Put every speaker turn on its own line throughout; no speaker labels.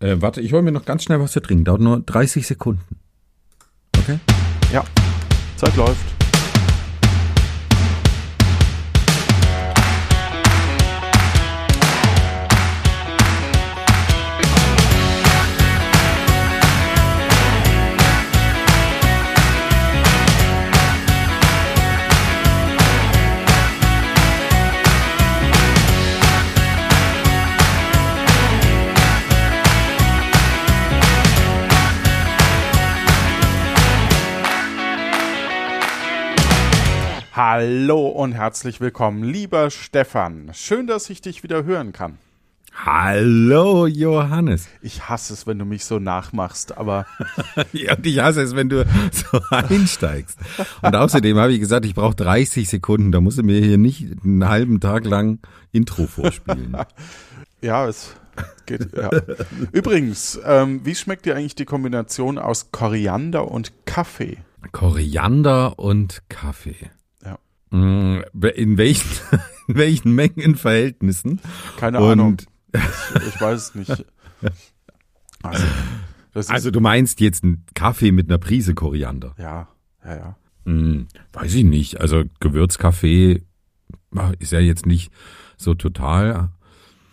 Äh, warte, ich hole mir noch ganz schnell was zu trinken. Dauert nur 30 Sekunden. Okay?
Ja, Zeit läuft. Hallo und herzlich willkommen, lieber Stefan. Schön, dass ich dich wieder hören kann.
Hallo Johannes.
Ich hasse es, wenn du mich so nachmachst, aber.
ja, und ich hasse es, wenn du so einsteigst. Und außerdem habe ich gesagt, ich brauche 30 Sekunden. Da musst du mir hier nicht einen halben Tag lang Intro vorspielen.
ja, es geht. Ja. Übrigens, ähm, wie schmeckt dir eigentlich die Kombination aus Koriander und Kaffee?
Koriander und Kaffee. Mm, in welchen, in welchen Mengen, Verhältnissen?
Keine Und Ahnung. Ich, ich, weiß es nicht.
Also, also, du meinst jetzt einen Kaffee mit einer Prise Koriander?
Ja, ja, ja.
Hm, weiß ich nicht. Also Gewürzkaffee ist ja jetzt nicht so total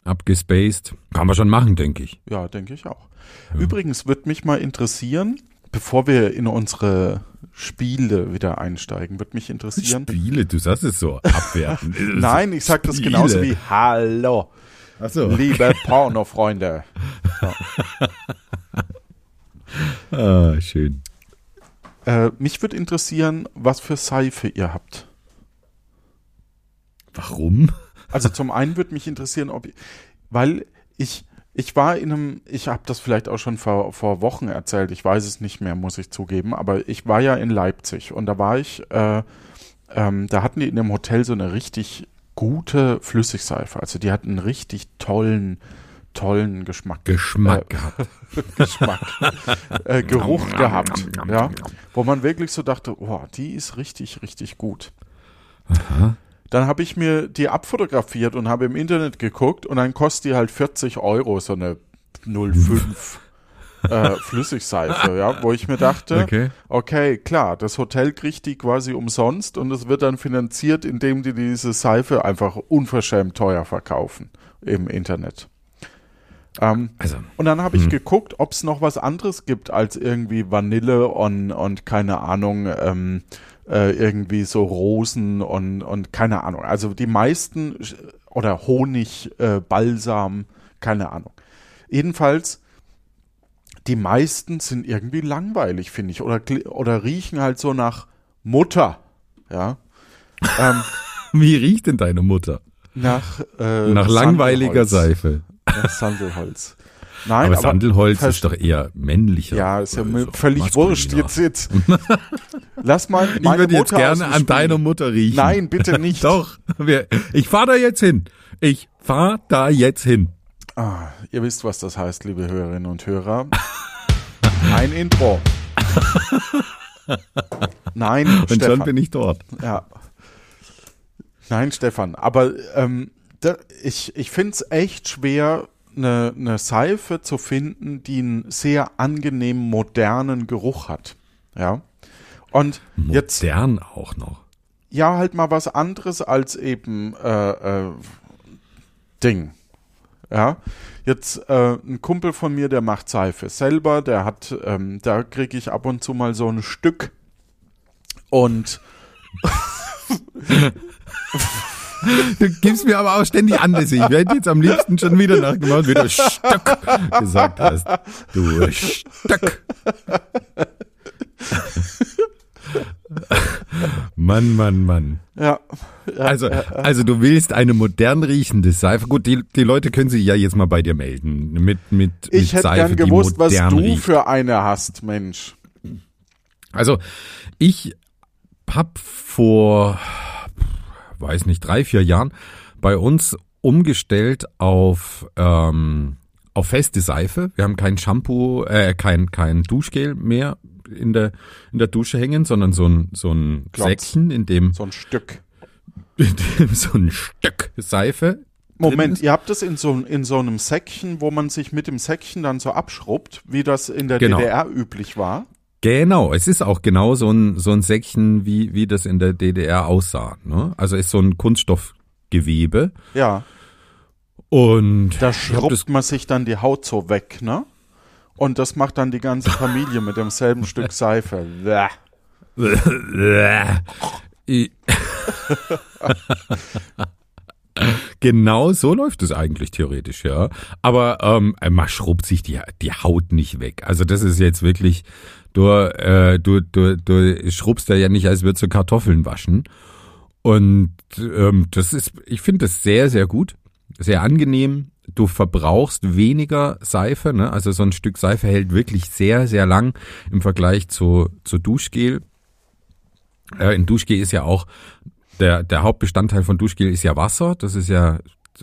abgespaced. Kann man schon machen, denke ich.
Ja, denke ich auch. Ja. Übrigens würde mich mal interessieren, bevor wir in unsere Spiele wieder einsteigen, würde mich interessieren.
Spiele, du sagst es so abwerten.
Nein, ich sag das genauso wie Hallo. Ach so. Liebe Pornofreunde.
Ja. ah, schön.
Äh, mich würde interessieren, was für Seife ihr habt.
Warum?
Also zum einen würde mich interessieren, ob weil ich ich war in einem, ich habe das vielleicht auch schon vor, vor Wochen erzählt, ich weiß es nicht mehr, muss ich zugeben, aber ich war ja in Leipzig und da war ich, äh, ähm, da hatten die in dem Hotel so eine richtig gute Flüssigseife. Also die hatten einen richtig tollen, tollen Geschmack.
Geschmack äh, gehabt.
Geschmack. äh, Geruch gehabt. ja. Wo man wirklich so dachte, oh, die ist richtig, richtig gut. Aha. Dann habe ich mir die abfotografiert und habe im Internet geguckt und dann kostet die halt 40 Euro, so eine 05 äh, Flüssigseife, ja, wo ich mir dachte, okay. okay. klar, das Hotel kriegt die quasi umsonst und es wird dann finanziert, indem die diese Seife einfach unverschämt teuer verkaufen im Internet. Ähm, also, und dann habe ich hm. geguckt, ob es noch was anderes gibt als irgendwie Vanille und, und keine Ahnung, ähm, äh, irgendwie so Rosen und, und keine Ahnung. Also die meisten oder Honig, äh, Balsam, keine Ahnung. Jedenfalls, die meisten sind irgendwie langweilig, finde ich. Oder, oder riechen halt so nach Mutter. Ja.
ähm, Wie riecht denn deine Mutter?
Nach,
äh, nach langweiliger Seife.
Nach Sandelholz.
Nein, aber, aber Sandelholz ist doch eher männlicher.
Ja, ist ja also, völlig wurscht. Jetzt, jetzt. Lass mal
meine Ich würde jetzt gerne an deiner Mutter riechen.
Nein, bitte nicht.
doch. Ich fahr da jetzt hin. Ich fahr da jetzt hin.
Ah, ihr wisst, was das heißt, liebe Hörerinnen und Hörer. Ein Intro. Nein,
und Stefan. schon bin ich dort.
Ja. Nein, Stefan, aber ähm, da, ich, ich finde es echt schwer, eine, eine Seife zu finden, die einen sehr angenehmen, modernen Geruch hat. Ja. Und
Modern
jetzt.
Modern auch noch.
Ja, halt mal was anderes als eben äh, äh, Ding. Ja, jetzt äh, ein Kumpel von mir, der macht Seife selber, der hat, ähm, da kriege ich ab und zu mal so ein Stück und
Du gibst mir aber auch ständig Anlässe. Ich werde jetzt am liebsten schon wieder nachgemacht, wie du Stock gesagt hast. Du Stock. Mann, Mann, Mann.
Ja.
ja also, ja, also du willst eine modern riechende Seife. Gut, die, die Leute können sich ja jetzt mal bei dir melden. Mit, mit,
ich
mit hätte
Seife, gern gewusst, was du riecht. für eine hast, Mensch.
Also, ich hab vor weiß nicht, drei, vier Jahren bei uns umgestellt auf, ähm, auf feste Seife. Wir haben kein Shampoo, äh, kein, kein Duschgel mehr in der, in der Dusche hängen, sondern so ein, so ein Klotz. Säckchen, in dem.
So ein Stück.
In dem so ein Stück Seife
Moment, ihr habt es in so, in so einem Säckchen, wo man sich mit dem Säckchen dann so abschrubbt, wie das in der
Genau.
DDR üblich war.
Genau, es ist auch genau so ein, so ein Säckchen, wie, wie das in der DDR aussah. Ne? Also ist so ein Kunststoffgewebe.
Ja,
Und
da schrubbt man sich dann die Haut so weg, ne? Und das macht dann die ganze Familie mit demselben Stück Seife.
Genau so läuft es eigentlich theoretisch, ja. Aber ähm, man schrubbt sich die, die Haut nicht weg. Also das ist jetzt wirklich, du, äh, du, du, du schrubbst da ja nicht, als würdest du Kartoffeln waschen. Und ähm, das ist, ich finde das sehr, sehr gut, sehr angenehm. Du verbrauchst weniger Seife, ne? Also so ein Stück Seife hält wirklich sehr, sehr lang im Vergleich zu, zu Duschgel. Äh, in Duschgel ist ja auch der, der Hauptbestandteil von Duschgel ist ja Wasser. Das ist ja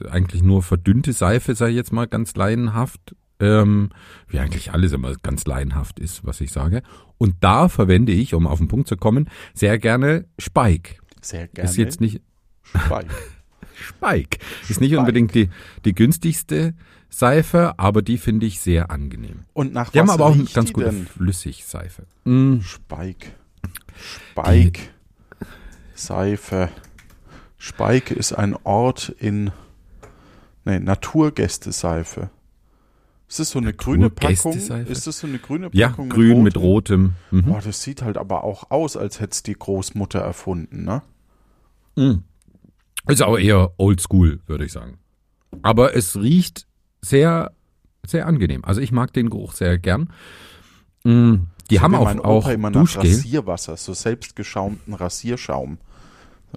eigentlich nur verdünnte Seife, sage ich jetzt mal ganz laienhaft. Ähm, wie eigentlich alles immer ganz laienhaft ist, was ich sage. Und da verwende ich, um auf den Punkt zu kommen, sehr gerne Spike.
Sehr gerne.
Ist jetzt nicht
Spike.
Spike. Ist nicht
Spike.
unbedingt die, die günstigste Seife, aber die finde ich sehr angenehm.
Und nach
Die
was
haben aber auch eine ganz
die
gute
denn?
Flüssigseife. Mm,
Spike. Spike. Seife. Spike ist ein Ort in nee, Naturgästeseife. Ist das so eine grüne Packung? Ist das so eine grüne
ja,
Packung?
grün mit
rotem?
rotem. Mhm.
Boah, das sieht halt aber auch aus, als hätte es die Großmutter erfunden, ne?
Ist aber eher oldschool, würde ich sagen. Aber es riecht sehr, sehr angenehm. Also ich mag den Geruch sehr gern. Mm, Die
So
haben auch,
mein
auch
immer nach. Rasierwasser, so selbstgeschaumten Rasierschaum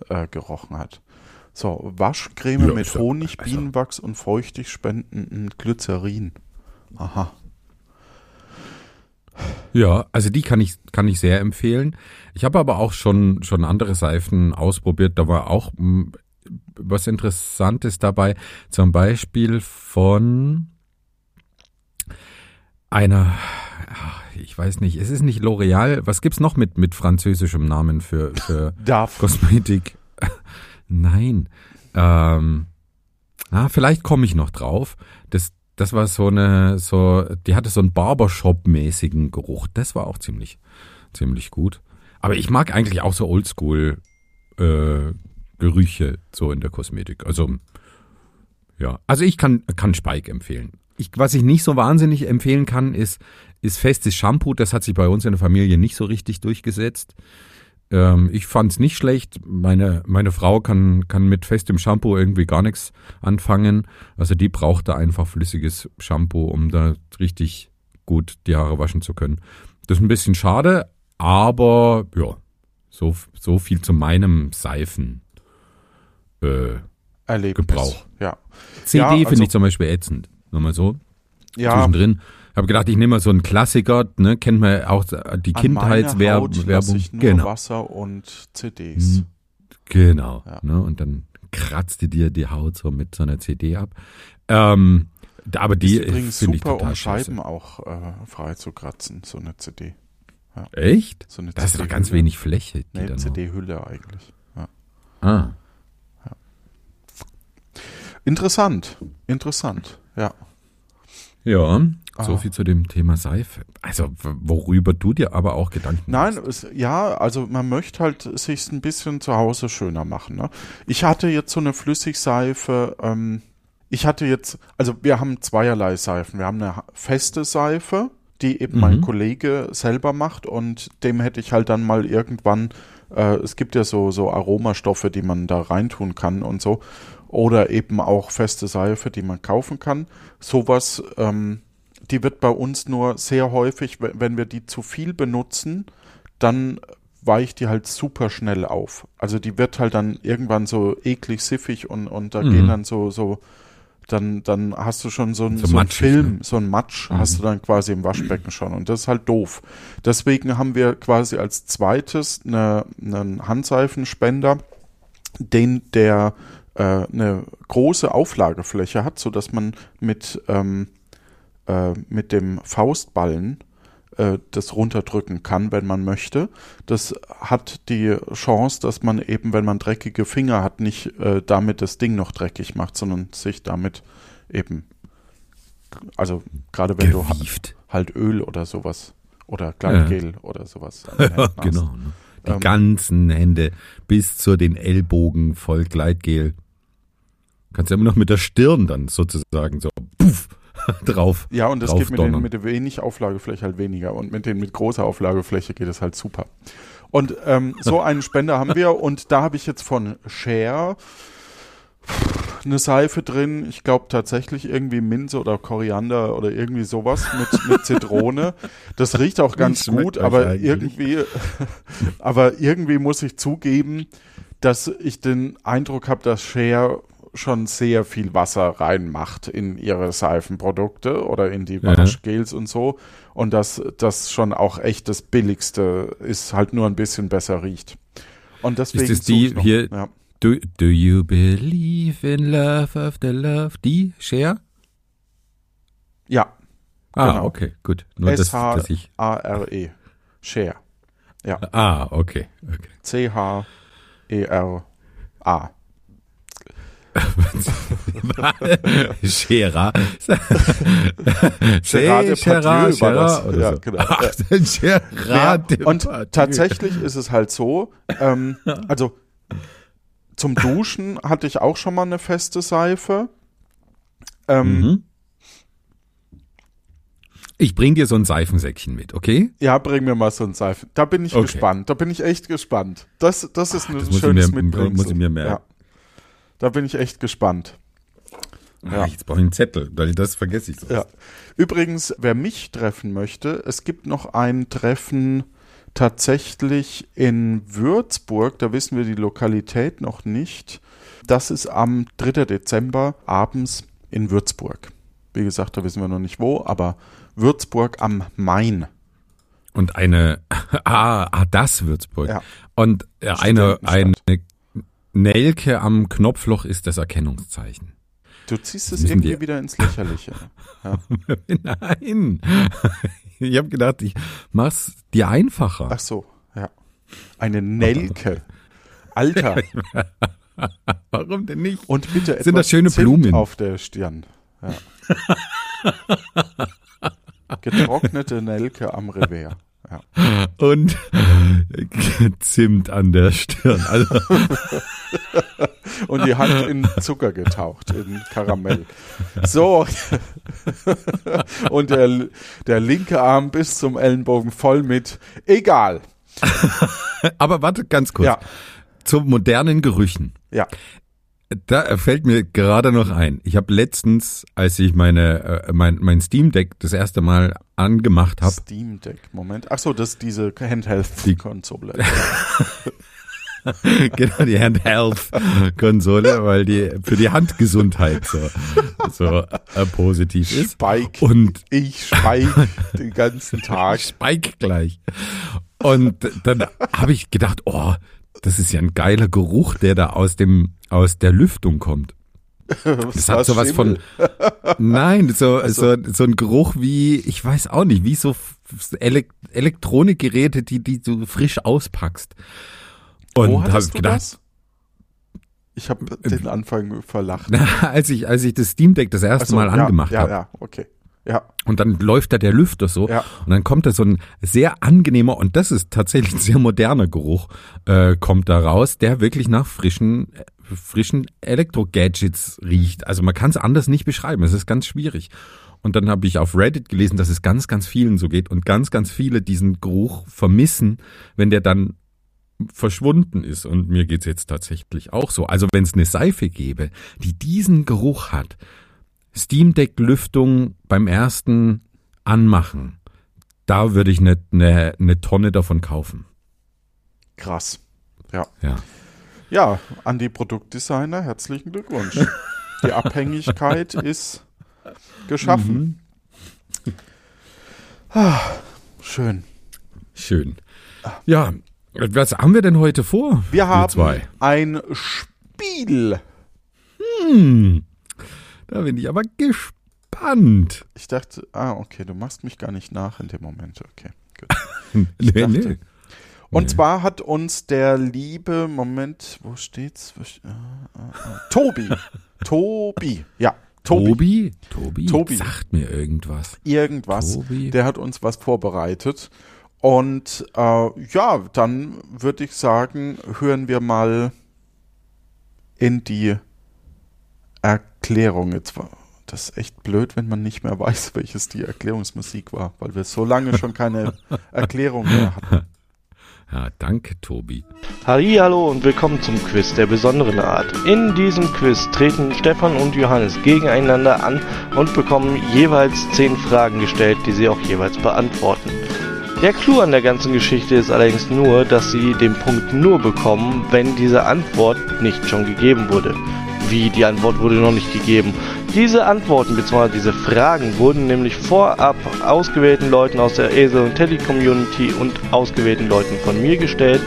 äh, gerochen hat. So, Waschcreme
Ja,
mit
ja-
Honig,
also-
Bienenwachs und feuchtig spendenden Glycerin. Aha.
Ja, also die kann ich, kann ich sehr empfehlen. Ich habe aber auch schon, schon andere Seifen ausprobiert. Da war auch mm, was Interessantes dabei. Zum Beispiel von einer, ich weiß nicht, es ist nicht L'Oreal. Was gibt's noch mit, mit französischem Namen für, für
Darf.
Kosmetik? Nein. Ähm, ah, vielleicht komme ich noch drauf. Das, war so eine, so, die hatte so einen Barbershop-mäßigen Geruch. Das war auch ziemlich, ziemlich gut. Aber ich mag eigentlich auch so Oldschool äh, Gerüche so in der Kosmetik. Also ja, also ich kann kann Spike empfehlen. Ich, was ich nicht so wahnsinnig empfehlen kann, ist ist festes Shampoo. Das hat sich bei uns in der Familie nicht so richtig durchgesetzt. Ähm, ich fand's nicht schlecht. Meine meine Frau kann kann mit festem Shampoo irgendwie gar nichts anfangen. Also die braucht da einfach flüssiges Shampoo, um da richtig gut die Haare waschen zu können. Das ist ein bisschen schade, aber ja, so so viel zu meinem Seifen. Äh,
Erlebnis.
Gebrauch.
Ja.
CD
Ja,
finde
also-
ich zum Beispiel ätzend. Nur mal so
Ja,
zwischendrin. Habe gedacht, ich nehme mal so einen Klassiker, ne, kennt man auch die Kindheitswerbung. Genau,
Wasser und CDs.
Mhm. genau.
Ja.
Ne, und dann kratzt die dir die Haut so mit so einer CD ab. Ähm, aber die
ist übrigens
finde ich
super,
total
um. Scheiben auch äh, frei zu kratzen, so eine CD.
Echt?
So eine
Da ist doch ganz wenig Fläche. Die
Nee, CD-Hülle eigentlich. Ja.
Ah.
Interessant, interessant, ja.
Ja, so
Ah.
viel zu dem Thema Seife. Also, worüber du dir aber auch Gedanken
Nein,
machst.
es, ja, also man möchte halt sich ein bisschen zu Hause schöner machen. Ne? Ich hatte jetzt so eine Flüssigseife. Ähm, ich hatte jetzt, also wir haben zweierlei Seifen. Wir haben eine feste Seife, die eben mein
Mhm.
Kollege selber macht und dem hätte ich halt dann mal irgendwann. Äh, es gibt ja so so Aromastoffe, die man da reintun kann und so. Oder eben auch feste Seife, die man kaufen kann. Sowas, ähm, die wird bei uns nur sehr häufig, we- wenn wir die zu viel benutzen, dann weicht die halt super schnell auf. Also die wird halt dann irgendwann so eklig siffig und, und da
Mhm.
gehen dann so, so, dann, dann hast du schon so, ein,
So
so, ein
matschig,
Film,
ne?
so ein Matsch hast du dann quasi im Waschbecken schon und das ist halt doof. Deswegen haben wir quasi als zweites eine, einen Handseifenspender, den der äh, eine große Auflagefläche hat, so dass man mit ähm, äh, mit dem Faustballen äh, das runterdrücken kann, wenn man möchte. Das hat die Chance, dass man eben, wenn man dreckige Finger hat, nicht äh, damit das Ding noch dreckig macht, sondern sich damit eben, also gerade wenn
Gewieft.
du halt Öl oder sowas oder Gleitgel ja. oder sowas.
Genau. Ne? Die ähm, ganzen Hände bis zu den Ellbogen voll Gleitgel. Kannst ja immer noch mit der Stirn dann sozusagen so puff, drauf.
Ja, und das geht mit den mit der wenig Auflagefläche halt weniger. Und mit den mit großer Auflagefläche geht es halt super. Und ähm, so einen Spender haben wir und da habe ich jetzt von Share eine Seife drin. Ich glaube tatsächlich irgendwie Minze oder Koriander oder irgendwie sowas mit, mit Zitrone. Das riecht auch ganz gut, aber irgendwie, aber irgendwie muss ich zugeben, dass ich den Eindruck habe, dass Share schon sehr viel Wasser reinmacht in ihre Seifenprodukte oder in die Waschgels ja. und so. Und dass das schon auch echt das Billigste ist, halt nur ein bisschen besser riecht. Und deswegen
ist es die hier, ja. do, do you believe in love of the love? Die, Share?
Ja.
Ah, genau. okay, gut.
Nur S-H-A-R-E. Share. Ja.
Ah, okay. okay.
C-H-E-R-A.
Scherer.
Gerard Gerard, Gerard, ja, genau. Ach,
Gerard
ja, und tatsächlich ist es halt so, ähm, also zum Duschen hatte ich auch schon mal eine feste Seife. Ähm, mhm.
Ich bring dir so ein Seifensäckchen mit, okay?
Ja, bring mir mal so ein Seifen. Da bin ich okay. gespannt. Da bin ich echt gespannt. Das, das ist ein Ach, das schönes Mitbringsel.
Muss ich mir merken.
Da bin ich echt gespannt.
Ja. Jetzt brauche ich einen Zettel, weil das vergesse ich so.
Ja. Übrigens, wer mich treffen möchte, es gibt noch ein Treffen tatsächlich in Würzburg, da wissen wir die Lokalität noch nicht. Das ist am 3. Dezember abends in Würzburg. Wie gesagt, da wissen wir noch nicht wo, aber Würzburg am Main.
Und eine, ah, ah das Würzburg. Ja. Und äh, eine, eine Nelke am Knopfloch ist das Erkennungszeichen.
Du ziehst es irgendwie wir. wieder ins Lächerliche.
Ja. Nein. Ich habe gedacht, ich mach's dir einfacher.
Ach so, ja. Eine Nelke. Alter.
Warum denn nicht?
Und bitte
Sind das schöne
Zimt
Blumen
auf der Stirn. Ja. Getrocknete Nelke am Revers.
Ja. Und Zimt an der Stirn. Also.
Und die Hand in Zucker getaucht, in Karamell. So. Und der, der linke Arm bis zum Ellenbogen voll mit egal.
Aber warte ganz kurz. Ja. Zu modernen Gerüchen.
Ja.
Da fällt mir gerade noch ein. Ich habe letztens, als ich meine äh, mein mein Steam Deck das erste Mal angemacht habe.
Steam Deck, Moment. Ach so, das ist diese Handheld-Konsole.
genau, die Handheld-Konsole, weil die für die Handgesundheit so, so äh, positiv ist.
Spike.
Und
ich spike den ganzen Tag.
Spike gleich. Und dann habe ich gedacht, oh, das ist ja ein geiler Geruch, der da aus dem aus der Lüftung kommt. Das hat sowas von. Nein, so, also. so, so ein Geruch wie, ich weiß auch nicht, wie so Elektronikgeräte, die, die du frisch auspackst.
Und Wo hab gedacht, das? Ich habe den Anfang verlacht.
als ich, als ich das Steam Deck das erste so, Mal
ja,
angemacht
ja,
habe.
Ja, okay. Ja.
Und dann läuft da der Lüfter so.
Ja.
Und dann kommt da so ein sehr angenehmer, und das ist tatsächlich ein sehr moderner Geruch, äh, kommt da raus, der wirklich nach frischen, frischen Elektro-Gadgets riecht. Also man kann es anders nicht beschreiben. Es ist ganz schwierig. Und dann habe ich auf Reddit gelesen, dass es ganz, ganz vielen so geht und ganz, ganz viele diesen Geruch vermissen, wenn der dann verschwunden ist. Und mir geht's jetzt tatsächlich auch so. Also wenn es eine Seife gäbe, die diesen Geruch hat, Steam Deck Lüftung beim ersten anmachen, da würde ich eine, eine, eine Tonne davon kaufen.
Krass. Ja.
Ja.
Ja, an die Produktdesigner herzlichen Glückwunsch. Die Abhängigkeit ist geschaffen. Mhm. Ah, schön.
Schön. Ja, was haben wir denn heute vor?
Wir haben zwei? ein Spiel.
Hm. Da bin ich aber gespannt.
Ich dachte, ah, okay, du machst mich gar nicht nach in dem Moment. Okay, gut.
nee,
dachte-
nee.
Und
Nee.
zwar hat uns der liebe, Moment, wo steht's? Wo st- äh, äh, äh, Tobi. Tobi. Ja, Tobi.
Tobi? Tobi?
Tobi.
Sagt mir irgendwas.
Irgendwas.
Tobi?
Der hat uns was vorbereitet. Und äh, ja, dann würde ich sagen, hören wir mal in die Erklärung. Jetzt war das ist echt blöd, wenn man nicht mehr weiß, welches die Erklärungsmusik war, weil wir so lange schon keine Erklärung mehr hatten.
Ja, danke, Tobi.
Hallo und willkommen zum Quiz der besonderen Art. In diesem Quiz treten Stefan und Johannes gegeneinander an und bekommen jeweils 10 Fragen gestellt, die sie auch jeweils beantworten. Der Clou an der ganzen Geschichte ist allerdings nur, dass sie den Punkt nur bekommen, wenn diese Antwort nicht schon gegeben wurde. Wie, die Antwort wurde noch nicht gegeben? Diese Antworten bzw. diese Fragen wurden nämlich vorab ausgewählten Leuten aus der Esel und Teddy Community und ausgewählten Leuten von mir gestellt.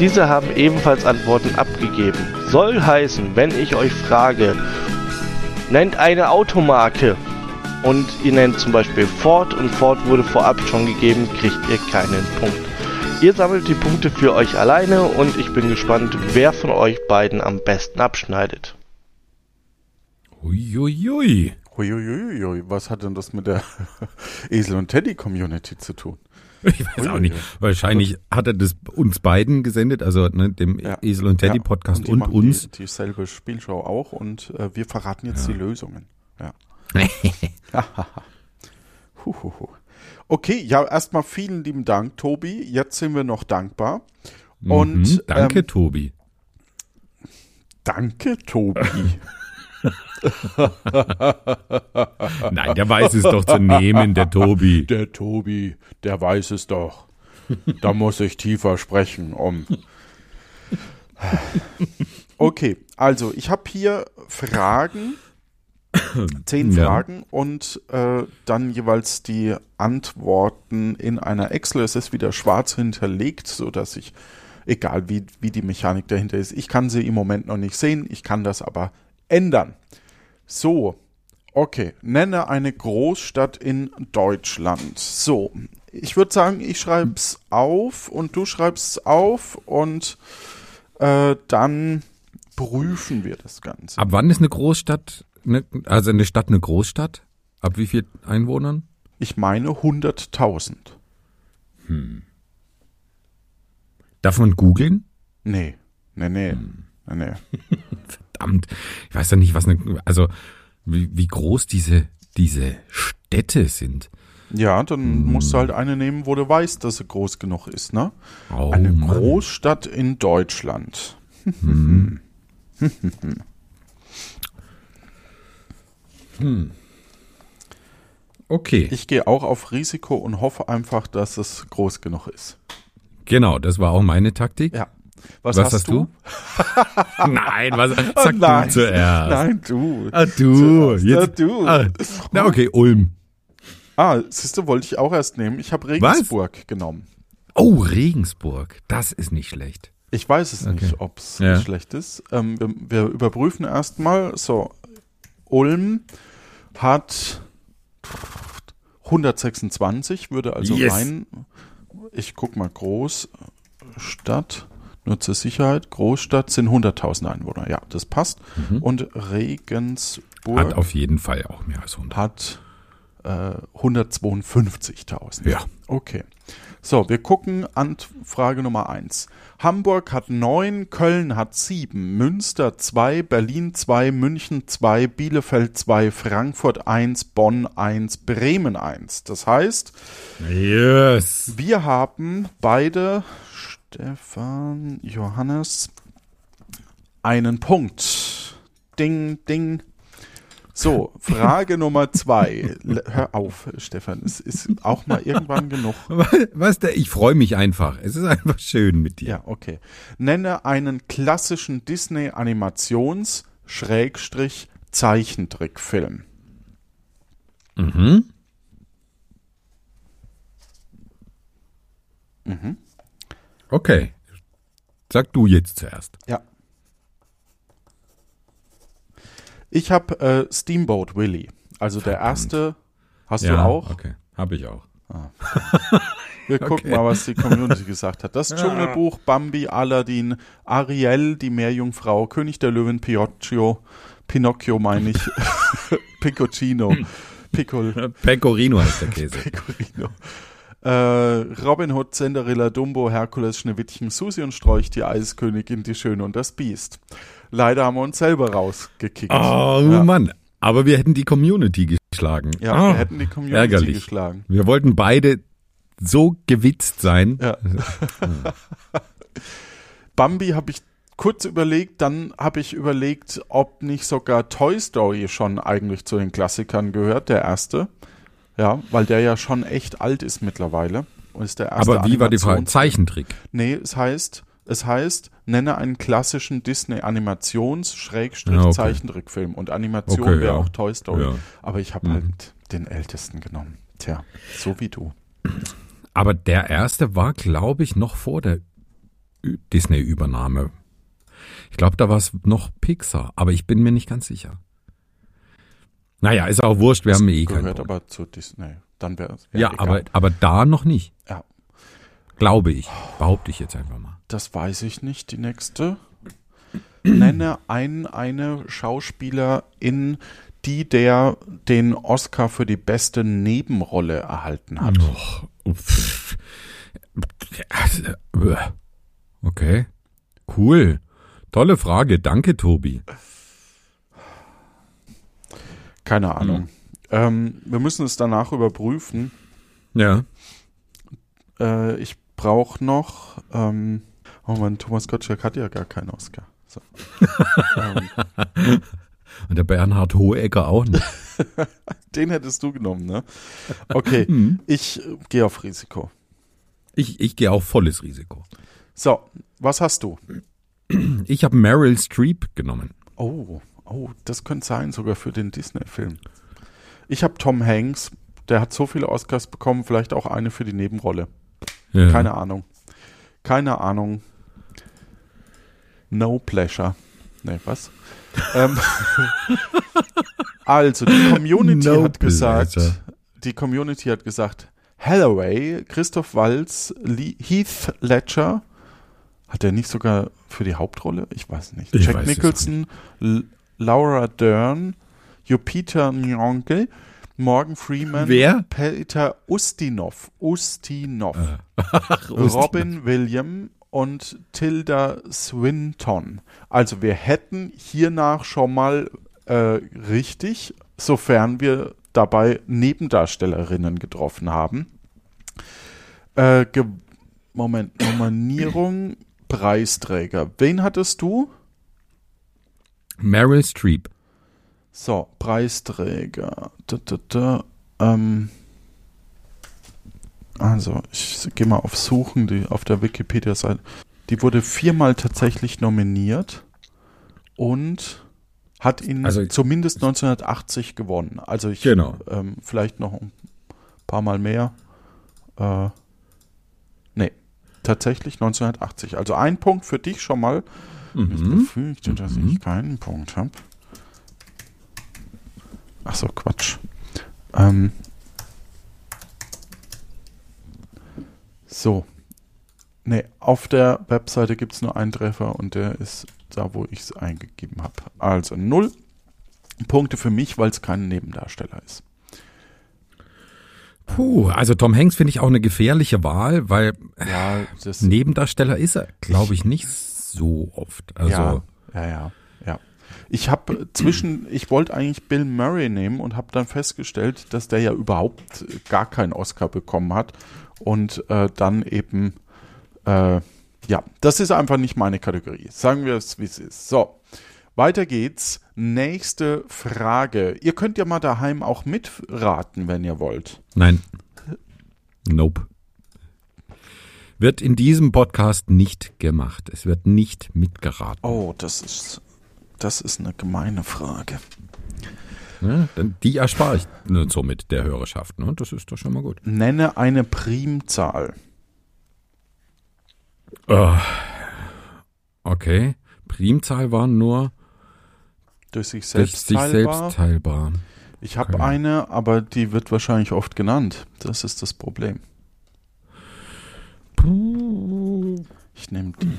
Diese haben ebenfalls Antworten abgegeben. Soll heißen, wenn ich euch frage, nennt eine Automarke und ihr nennt zum Beispiel Ford und Ford wurde vorab schon gegeben, kriegt ihr keinen Punkt. Ihr sammelt die Punkte für euch alleine und ich bin gespannt, wer von euch beiden am besten abschneidet.
Uiuiui.
Huiuiuiui, was hat denn das mit der Esel und Teddy Community zu tun?
Ich weiß auch nicht. Wahrscheinlich hat er das uns beiden gesendet, also ne, dem
Ja.
Esel und Teddy
Ja,
und,
machen
uns.
Die, dieselbe Spielshow auch und äh, wir verraten jetzt die Lösungen. Ja. Huhuhu. Okay, ja, erstmal vielen lieben Dank, Tobi. Jetzt sind wir noch dankbar. Und
mhm, danke,
Ähm,
Tobi.
danke, Tobi.
Nein, der weiß es doch zu nehmen, der Tobi.
Der Tobi, der weiß es doch. Da muss ich tiefer sprechen, um. Okay, also ich habe hier Fragen, zehn
Ja.
Fragen und äh, dann jeweils die Antworten in einer Excel. Es ist wieder schwarz hinterlegt, so dass ich, egal wie, wie die Mechanik dahinter ist, ich kann sie im Moment noch nicht sehen, ich kann das aber ändern. So, okay, nenne eine Großstadt in Deutschland. So, ich würde sagen, ich schreibe es auf und du schreibst es auf und äh, dann prüfen wir das Ganze.
Ab wann ist eine Großstadt, ne, also eine Stadt eine Großstadt? Ab wie viel Einwohnern?
Ich meine 100.000.
Darf man googeln?
Nee, nee, nee, nee, nee.
Verdammt, ich weiß ja nicht, was eine, also wie, wie groß diese, diese Städte sind.
Ja, dann musst du halt eine nehmen, wo du weißt, dass sie groß genug ist, ne?
Oh,
Eine
Mann.
Großstadt in Deutschland.
Okay,
Ich gehe auch auf Risiko und hoffe einfach, dass es groß genug ist.
genau, das war auch meine Taktik.
Ja. Was,
Was
hast,
hast
du?
Nein, was,
Oh,
sag
nein.
du zuerst.
Nein, du.
Ah, du.
Zuerst,
Jetzt,
ja, du.
Ah, na okay, Ulm.
Ah, siehst du, wollte ich auch erst nehmen. Ich habe Regensburg genommen.
Oh, Regensburg. Das ist nicht schlecht.
Ich weiß es
Okay.
nicht, ob es
Ja.
schlecht ist. Ähm, wir, wir überprüfen erstmal. So, Ulm hat 126, würde also
Yes.
rein. Ich guck mal, Großstadt, nur zur Sicherheit. Großstadt sind 100.000 Einwohner. Ja, das passt. Und Regensburg
Mhm. Hat auf jeden Fall auch mehr als 100.
hat äh, 152.000.
Ja.
Okay. So, wir gucken an Frage Nummer 1. Hamburg hat 9, Köln hat 7, Münster 2, Berlin 2, München 2, Bielefeld 2, Frankfurt 1, Bonn 1, Bremen 1. Das heißt,
Yes.
wir haben beide, Stefan, Johannes, einen Punkt. Ding, ding. So, Frage Nummer zwei. Hör auf, Stefan. Es ist auch mal irgendwann genug.
Was der? Ich freue mich einfach. Es ist einfach schön mit dir.
Ja, okay. Nenne einen klassischen Disney-Animations-Zeichentrickfilm.
Mhm. Okay. Sag du jetzt zuerst.
Ja. Ich habe äh, Steamboat Willie Also der
Verdammt.
erste hast
ja,
du auch.
Okay, habe ich auch.
Wir gucken
Okay.
mal, was die Community gesagt hat. Das Dschungelbuch, Bambi, Aladdin, Ariel, die Meerjungfrau, König der Löwen, Pinocchio, Pinocchio meine ich, Picocino, Piccol,
Pecorino heißt der Käse.
Pecorino. Äh, Robin Hood, Cinderella, Dumbo, Herkules, Schneewittchen, Susi und Strolch, die Eiskönigin, die Schöne und das Biest. Leider haben wir uns selber rausgekickt.
Oh
ja.
Mann, aber wir hätten die Community geschlagen.
Ja,
Ah,
wir hätten die Community
ärgerlich.
geschlagen.
wir wollten beide so gewitzt sein.
Ja. Bambi habe ich kurz überlegt, dann habe ich überlegt, ob nicht sogar Toy Story schon eigentlich zu den Klassikern gehört, der erste. Ja, weil der ja schon echt alt ist mittlerweile. Und ist der erste
aber wie war die Frage? Zeichentrick.
Nee, es heißt, es heißt, nenne einen klassischen Disney-Animations-Zeichentrickfilm. Und Animation
Okay,
wäre
ja.
auch Toy Story.
Ja.
Aber ich habe
Mhm.
halt den ältesten genommen. Tja, so wie du.
Aber der erste war, glaube ich, noch vor der Disney-Übernahme. Ich glaube, da war es noch Pixar, aber ich bin mir nicht ganz sicher. Naja, ist auch wurscht, wir haben eh keinen
Gehört
Punkt.
aber zu Disney. Dann wäre es.
Ja, aber, aber da noch nicht.
Ja.
Glaube ich. Behaupte ich jetzt einfach mal.
Das weiß ich nicht, die nächste. Nenne einen, eine Schauspielerin, die der den Oscar für die beste Nebenrolle erhalten hat.
Pff. Okay. Cool. Tolle Frage. Danke, Tobi.
Keine Ahnung. Ähm, wir müssen es danach überprüfen.
Ja.
Äh, ich brauche noch. Ähm, oh Mann, Thomas Gottschalk hat ja gar keinen Oscar. So. ähm,
Und der Bernhard Hohecker auch nicht.
den hättest du genommen, ne? Okay,
Mhm.
ich gehe auf Risiko.
Ich, ich gehe auf volles Risiko.
So, was hast du?
Ich habe Meryl Streep genommen.
Oh, oh, das könnte sein, sogar für den Disney-Film. Ich habe Tom Hanks, der hat so viele Oscars bekommen, vielleicht auch eine für die Nebenrolle.
Ja.
Keine Ahnung. Keine Ahnung. No pleasure. Nee, was? ähm, also, die Community
No
hat gesagt,
pleasure.
die Community hat gesagt, Hathaway, Christoph Waltz, Lee, Heath Ledger, hat er nicht sogar für die Hauptrolle? Ich weiß nicht.
Ich
Jack
weiß
Nicholson, Laura Dern, Jupiter Nyong'o, Morgan Freeman,
Wer?
Peter Ustinov, Ustinov,
Ach,
Robin William und Tilda Swinton. Also wir hätten hiernach schon mal äh, richtig, sofern wir dabei Nebendarstellerinnen getroffen haben. Äh, ge Moment, Nominierung, Preisträger. Wen hattest du?
Meryl Streep.
So, Preisträger. Da, da, da, ähm, also, ich gehe mal auf Suchen, die auf der Wikipedia-Seite. Die wurde viermal tatsächlich nominiert und hat ihn
Also-
zumindest 1980 gewonnen. Also ich
Genau.
ähm, vielleicht noch ein paar Mal mehr. Äh, nee, tatsächlich 1980. Also ein Punkt für dich schon mal. Ich
Mhm.
befürchte, dass ich keinen Punkt habe. Ach so, Quatsch. Ähm. So. Nee, auf der Webseite gibt es nur einen Treffer und der ist da, wo ich es eingegeben habe. Also null Punkte für mich, weil es kein Nebendarsteller ist.
Puh, also Tom Hanks finde ich auch eine gefährliche Wahl, weil
Ja,
Nebendarsteller ist er, glaube ich, nicht so oft. Also,
ja, ja, ja, ja. Ich habe zwischen, ich wollte eigentlich Bill Murray nehmen und habe dann festgestellt, dass der ja überhaupt gar keinen Oscar bekommen hat und äh, dann eben, äh, ja, das ist einfach nicht meine Kategorie. Sagen wir es, wie es ist. So, weiter geht's. Nächste Frage. Ihr könnt ja mal daheim auch mitraten, wenn ihr wollt.
nein. Nope. Wird in diesem Podcast nicht gemacht. Es wird nicht mitgeraten.
Oh, das ist, das ist eine gemeine Frage.
Ne? Denn Die erspare ich ne, somit der Hörerschaft. Ne? Das ist doch schon mal gut.
Nenne eine Primzahl.
Ah, okay. Primzahl war nur
Durch sich
durch
selbst
sich
teilbar.
selbst teilbar.
Ich habe
Okay.
eine, aber die wird wahrscheinlich oft genannt. Das ist das Problem. Ich nehme die.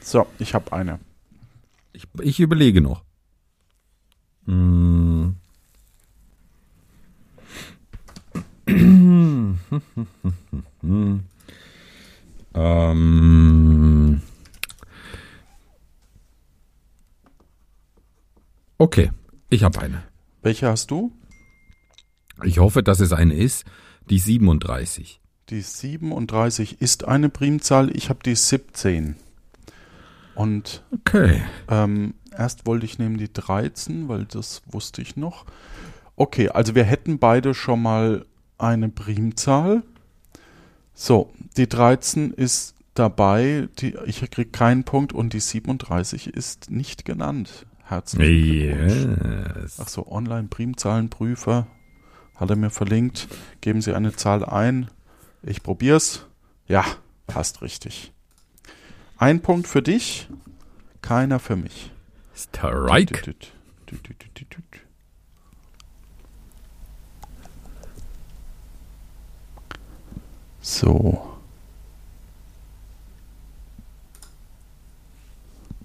So, ich habe eine.
Ich, ich überlege noch. Hm. ähm. Okay, ich habe eine.
Welche hast du?
Ich hoffe, dass es eine ist, die 37.
Die 37 ist eine Primzahl. Ich habe die 17. Und
Okay.
ähm, erst wollte ich nehmen die 13, weil das wusste ich noch. Okay, also wir hätten beide schon mal eine Primzahl. So, die 13 ist dabei. Die, ich kriege keinen Punkt und die 37 ist nicht genannt. Herzlichen Glückwunsch.
Yes.
Ach so, Online-Primzahlenprüfer hat er mir verlinkt. Geben Sie eine Zahl ein. Ich probier's. Ja, passt richtig. Ein Punkt für dich, keiner für mich.
Strike.
So.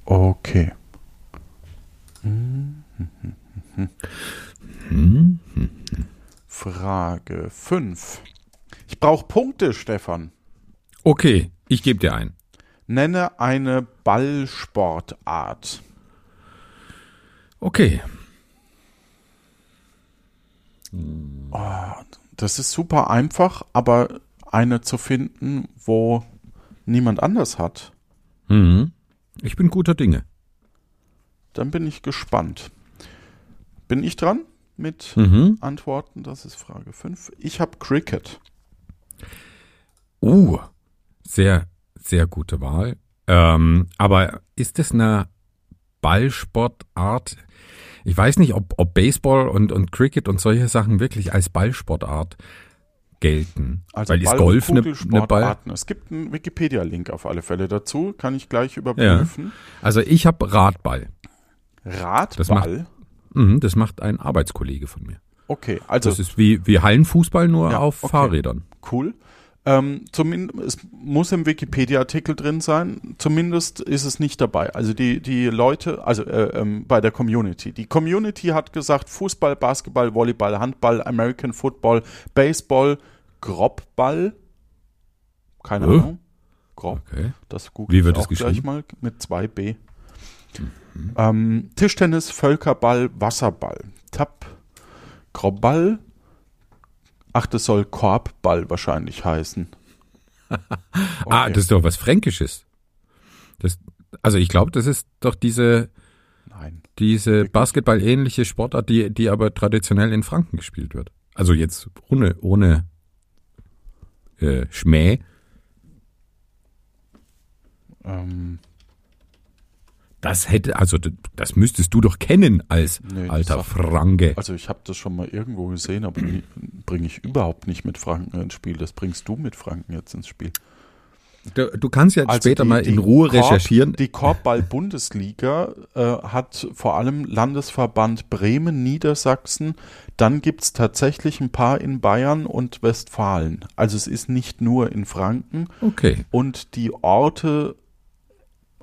Okay.
Hm?
Frage 5. Ich brauche Punkte, Stefan.
Okay, ich gebe dir ein.
Nenne eine Ballsportart.
Okay.
Das ist super einfach, aber eine zu finden, wo niemand anders hat,
Mhm. Ich bin guter Dinge.
dann bin ich gespannt. Bin ich dran mit
Mhm.
Antworten? Das ist Frage 5. Ich habe Cricket.
Uh, sehr, sehr gute Wahl. Ähm, aber ist es eine Ballsportart? Ich weiß nicht, ob, ob Baseball und, und Cricket und solche Sachen wirklich als Ballsportart gelten.
Also
Weil ist
Ball-
Golf
und
eine, eine Ball?
Es gibt einen Wikipedia-Link auf alle Fälle dazu. Kann ich gleich überprüfen.
Also ich habe Radball. Das macht-
Radball.
Mhm, das macht ein Arbeitskollege von mir.
Okay, also
Das ist wie, wie Hallenfußball, nur
Ja,
auf
okay.
Fahrrädern.
Cool. Ähm, zumindest, es muss im Wikipedia-Artikel drin sein. Zumindest ist es nicht dabei. Also die, die Leute, also äh, ähm, bei der Community. Die Community hat gesagt, Fußball, Basketball, Volleyball, Handball, American Football, Baseball, Grobball. Keine
Hä?
Ahnung. Grob.
Okay.
Das google
Wie
ich
wird
auch
es
gleich mal mit 2b. Ähm, Tischtennis, Völkerball, Wasserball, Tap, Grobball. Ach, das soll Korbball wahrscheinlich heißen.
Ah,
Okay.
das ist doch was Fränkisches. Das, also ich glaube, das ist doch diese,
Nein.
diese Basketball-ähnliche Sportart, die, die aber traditionell in Franken gespielt wird. Also jetzt ohne, ohne äh, Schmäh.
Ähm,
Das hätte, also das müsstest du doch kennen als
Nee,
alter Franke.
also ich habe das schon mal irgendwo gesehen, aber bringe ich überhaupt nicht mit Franken ins Spiel. Das bringst du mit Franken jetzt ins Spiel.
Du, du kannst ja
Also
später
die-
mal
die
in Ruhe
Korb-
recherchieren.
Die Korbball-Bundesliga äh, hat vor allem Landesverband Bremen, Niedersachsen. Dann gibt's tatsächlich ein paar in Bayern und Westfalen. Also es ist nicht nur in Franken.
Okay.
Und die Orte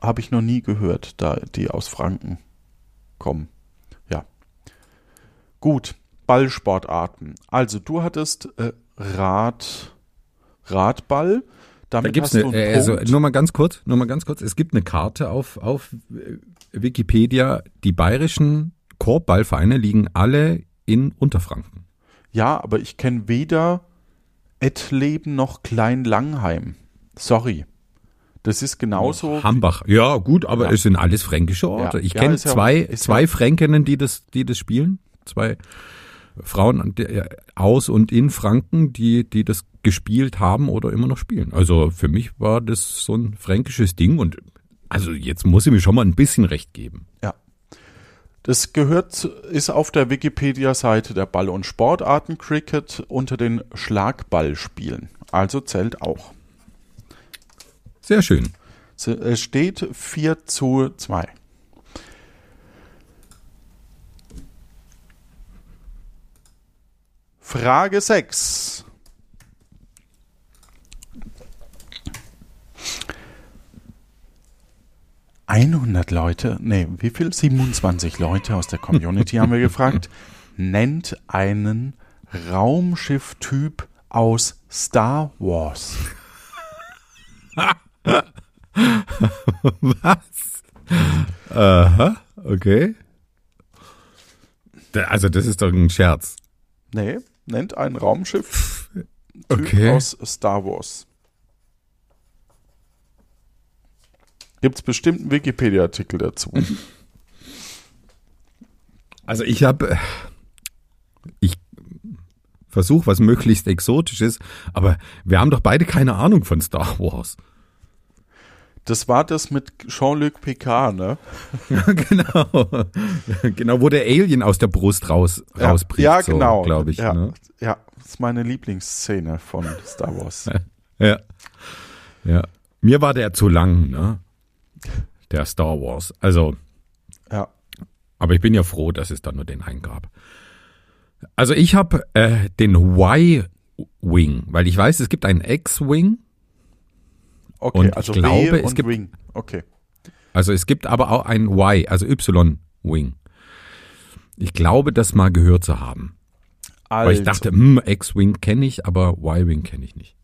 habe ich noch nie gehört, da die aus Franken kommen. Ja. Gut, Ballsportarten. Also du hattest äh, Rad, Radball.
Da
Damit
gibt's
hast du
eine, äh, also nur mal ganz kurz, nur mal ganz kurz. Es gibt eine Karte auf, auf äh, Wikipedia. Die bayerischen Korbballvereine liegen alle in Unterfranken.
Ja, aber ich kenne weder Ettleben noch Klein-Langheim. Sorry. Das ist genauso.
Hambach. Ja, gut, aber
Ja.
es sind alles fränkische Orte.
Ja.
Ich kenne
ja-
zwei, zwei Fränkinnen, die das, die das spielen. Zwei Frauen äh, aus und in Franken, die, die das gespielt haben oder immer noch spielen. Also für mich war das so ein fränkisches Ding und also jetzt muss ich mir schon mal ein bisschen recht geben.
Ja. Das gehört, ist auf der Wikipedia-Seite der Ball- und Sportarten Cricket unter den Schlagballspielen. Also zählt auch.
Sehr schön.
Es steht 4 zu 2. Frage 6. ...100 Leute, nee, wie viel? 27 Leute aus der Community haben wir gefragt. Nennt einen Raumschifftyp aus Star Wars.
Was? Aha, okay. Also das ist doch ein Scherz.
Nee, nennt ein Raumschiff Typ
Okay.
aus Star Wars. Gibt es bestimmt einen Wikipedia-Artikel dazu.
Also ich habe, ich versuche was möglichst Exotisches, aber wir haben doch beide keine Ahnung von Star Wars.
Das war das mit Jean-Luc Picard, ne?
genau. genau, wo der Alien aus der Brust raus,
Ja,
rausbricht,
ja,
so,
genau.
glaube ich.
Ja,
Ne?
ja, das ist meine Lieblingsszene von Star Wars.
Ja. ja. Mir war der zu lang, ne? Der Star Wars. Also,
ja.
aber ich bin ja froh, dass es da nur den einen gab. Also ich habe äh, den Y-Wing, weil ich weiß, es gibt einen X-Wing.
Okay,
Und ich
also
glaube,
W
es gibt-
Wing. Okay.
Also es gibt aber auch einen Y, also Y-Wing. Ich glaube, das mal gehört zu haben.
Also,
Weil ich dachte, hm, X-Wing kenne ich, aber Y-Wing kenne ich nicht.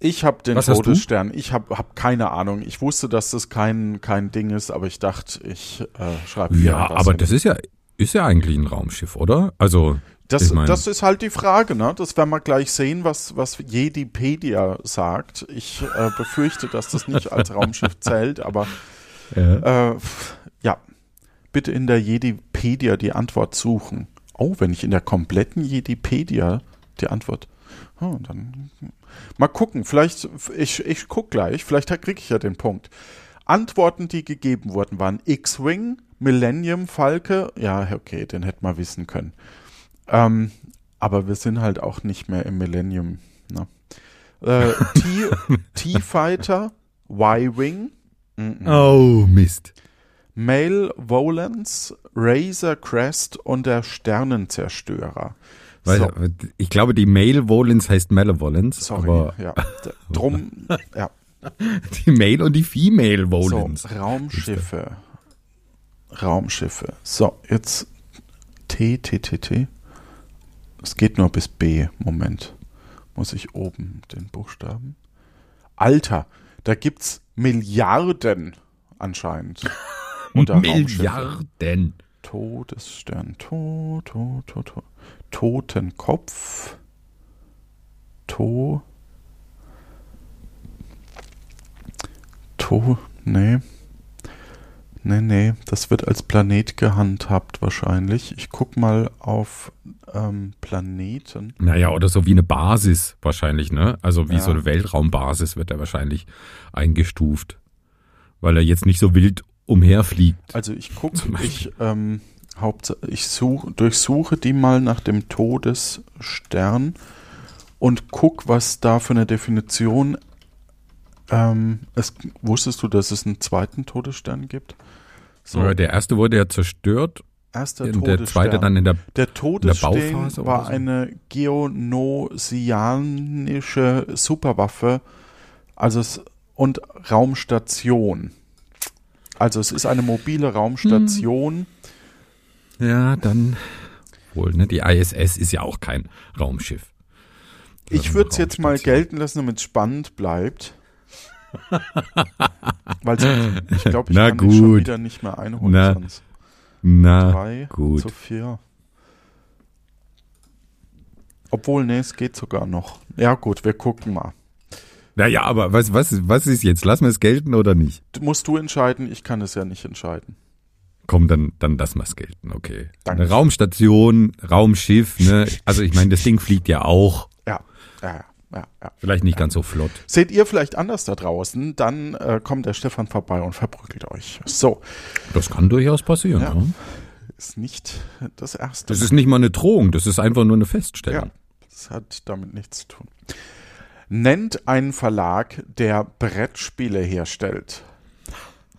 ich habe den
Was hast du?
Todesstern. Ich habe hab keine Ahnung. Ich wusste, dass das kein, kein Ding ist, aber ich dachte, ich äh, schreibe
Ja, aber
hin.
das ist ja, ist ja eigentlich ein Raumschiff, oder? Also,
Das,
ich mein-
das ist halt die Frage, ne? Das werden wir gleich sehen, was, was Jedipedia sagt. Ich äh, befürchte, dass das nicht als Raumschiff zählt, aber
ja.
äh, ja. Bitte in der Jedipedia die Antwort suchen. Oh, wenn ich in der kompletten Jedipedia die Antwort. Oh, dann mal gucken. Vielleicht, ich, ich guck gleich, vielleicht kriege ich ja den Punkt. Antworten, die gegeben wurden, waren X-Wing, Millennium Falke. Ja, okay, den hätte man wissen können. Ähm, aber wir sind halt auch nicht mehr im Millennium. Ne? Äh, T- T-Fighter, Y-Wing.
Oh, Mist.
Male Volans, Razor Crest und der Sternenzerstörer.
Weil,
so,
Ich glaube, die Male-Volence heißt Malevolence,
sorry.
aber
ja, drum, ja.
die Male und die
So,
Female-Volence.
Raumschiffe. Raumschiffe. So, jetzt T, T, T, T. Es geht nur bis B. Moment. Muss ich oben den Buchstaben? Alter, da gibt's Milliarden anscheinend.
Milliarden.
Todesstern, to, to, to, to. Totenkopf, To, To, nee, nee, nee, das wird als Planet gehandhabt wahrscheinlich. Ich guck mal auf ähm, Planeten.
Naja, oder so wie eine Basis wahrscheinlich, ne? Also wie
Ja.
so eine Weltraumbasis wird er wahrscheinlich eingestuft. Weil er jetzt nicht so wild umherfliegt.
Also ich guck,
Zum Beispiel.
ich, ähm, Haupt, ich such, durchsuche die mal nach dem Todesstern und guck, was da für eine Definition. Ähm, es, wusstest du, dass es einen zweiten Todesstern gibt? So,
Der erste wurde ja zerstört
erster Todesstern.
der zweite dann in der
Der Todesstern
Bauphase oder
war
so?
eine geonosianische Superwaffe, also es, und Raumstation. Also es ist eine mobile Raumstation.
Ja, dann wohl, ne? Die ISS ist ja auch kein Raumschiff.
Ich würde es jetzt mal gelten lassen, damit es spannend bleibt. Weil ich glaube, ich
Na
kann dich schon
gut.
wieder nicht mehr einholen.
Na,
sonst.
Na,
Drei
gut.
zu vier. Obwohl, nee, es geht sogar noch. Ja gut, wir gucken mal.
naja, aber was, was, was ist jetzt? Lassen wir es gelten oder nicht?
Du- Musst du entscheiden, ich kann es ja nicht entscheiden.
Komm, dann, dann lassen wir es gelten, okay.
Danke.
Eine Raumstation, Raumschiff, ne? Also ich meine, das Ding fliegt ja auch.
Ja, ja, ja, ja. ja.
Vielleicht nicht ganz so flott.
Seht ihr vielleicht anders da draußen, dann äh, kommt der Stefan vorbei und verprügelt euch. So,
Das kann durchaus passieren.
Ja.
Ja.
ist nicht das erste.
Das ist nicht mal eine Drohung, das ist einfach nur eine
Ja,
Feststellung.
das hat damit nichts zu tun. Nennt einen Verlag, der Brettspiele herstellt.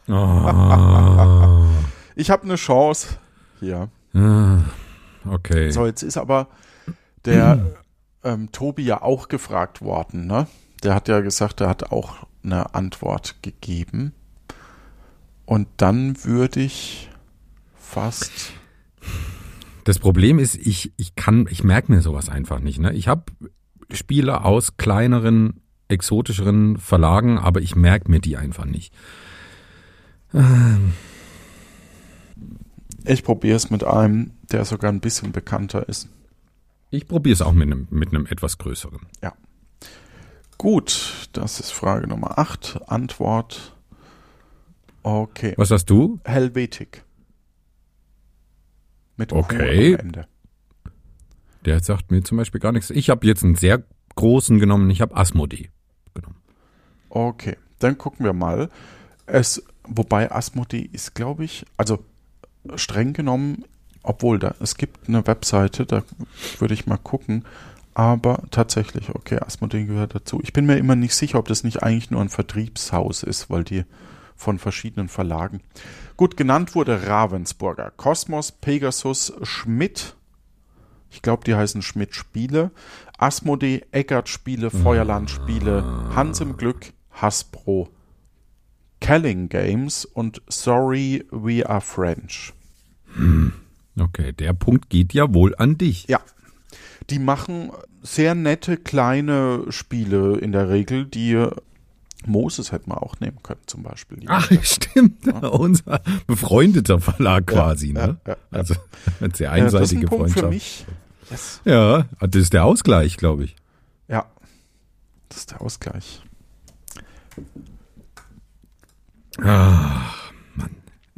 Ah.
Ich habe eine Chance hier.
Ah. Okay.
So, jetzt ist aber der ähm, Tobi ja auch gefragt worden, ne? Der hat ja gesagt, er hat auch eine Antwort gegeben. Und dann würde ich fast.
Das Problem ist, ich, ich kann, ich merke mir sowas einfach nicht. Ne? Ich habe Spiele aus kleineren, exotischeren Verlagen, aber ich merke mir die einfach nicht.
Ich probiere es mit einem, der sogar ein bisschen bekannter ist.
Ich probiere es auch mit einem, mit einem etwas größeren.
Ja. Gut, das ist Frage Nummer 8. Antwort. Okay.
Was hast du?
Helvetik. Mit
Okay.
Ende.
Der sagt mir zum Beispiel gar nichts. Ich habe jetzt einen sehr großen genommen. Ich habe Asmodee genommen.
Okay, dann gucken wir mal. Es, wobei Asmodee ist, glaube ich, also streng genommen, obwohl da, es gibt eine Webseite, da würde ich mal gucken, aber tatsächlich, okay, Asmodee gehört dazu. Ich bin mir immer nicht sicher, ob das nicht eigentlich nur ein Vertriebshaus ist, weil die von verschiedenen Verlagen. Gut, genannt wurde Ravensburger, Kosmos, Pegasus, Schmidt, ich glaube, die heißen Schmidt Spiele, Asmodee, Eckert Spiele, Feuerland Spiele, Hans im Glück, Hasbro, Kelling Games und Sorry We Are French.
Okay, der Punkt geht ja wohl an dich.
Ja, die machen sehr nette kleine Spiele in der Regel, die Moses hätte man auch nehmen können zum Beispiel.
Ach, stimmt. Unser befreundeter Verlag quasi.
ja,
ne?
ja, ja.
Also eine sehr
Äh, das ist ein
einseitige
Punkt für
Freundschaft.
mich. Yes.
Ja, das ist der Ausgleich, glaube ich.
Ja, das ist der Ausgleich.
Ach, Mann,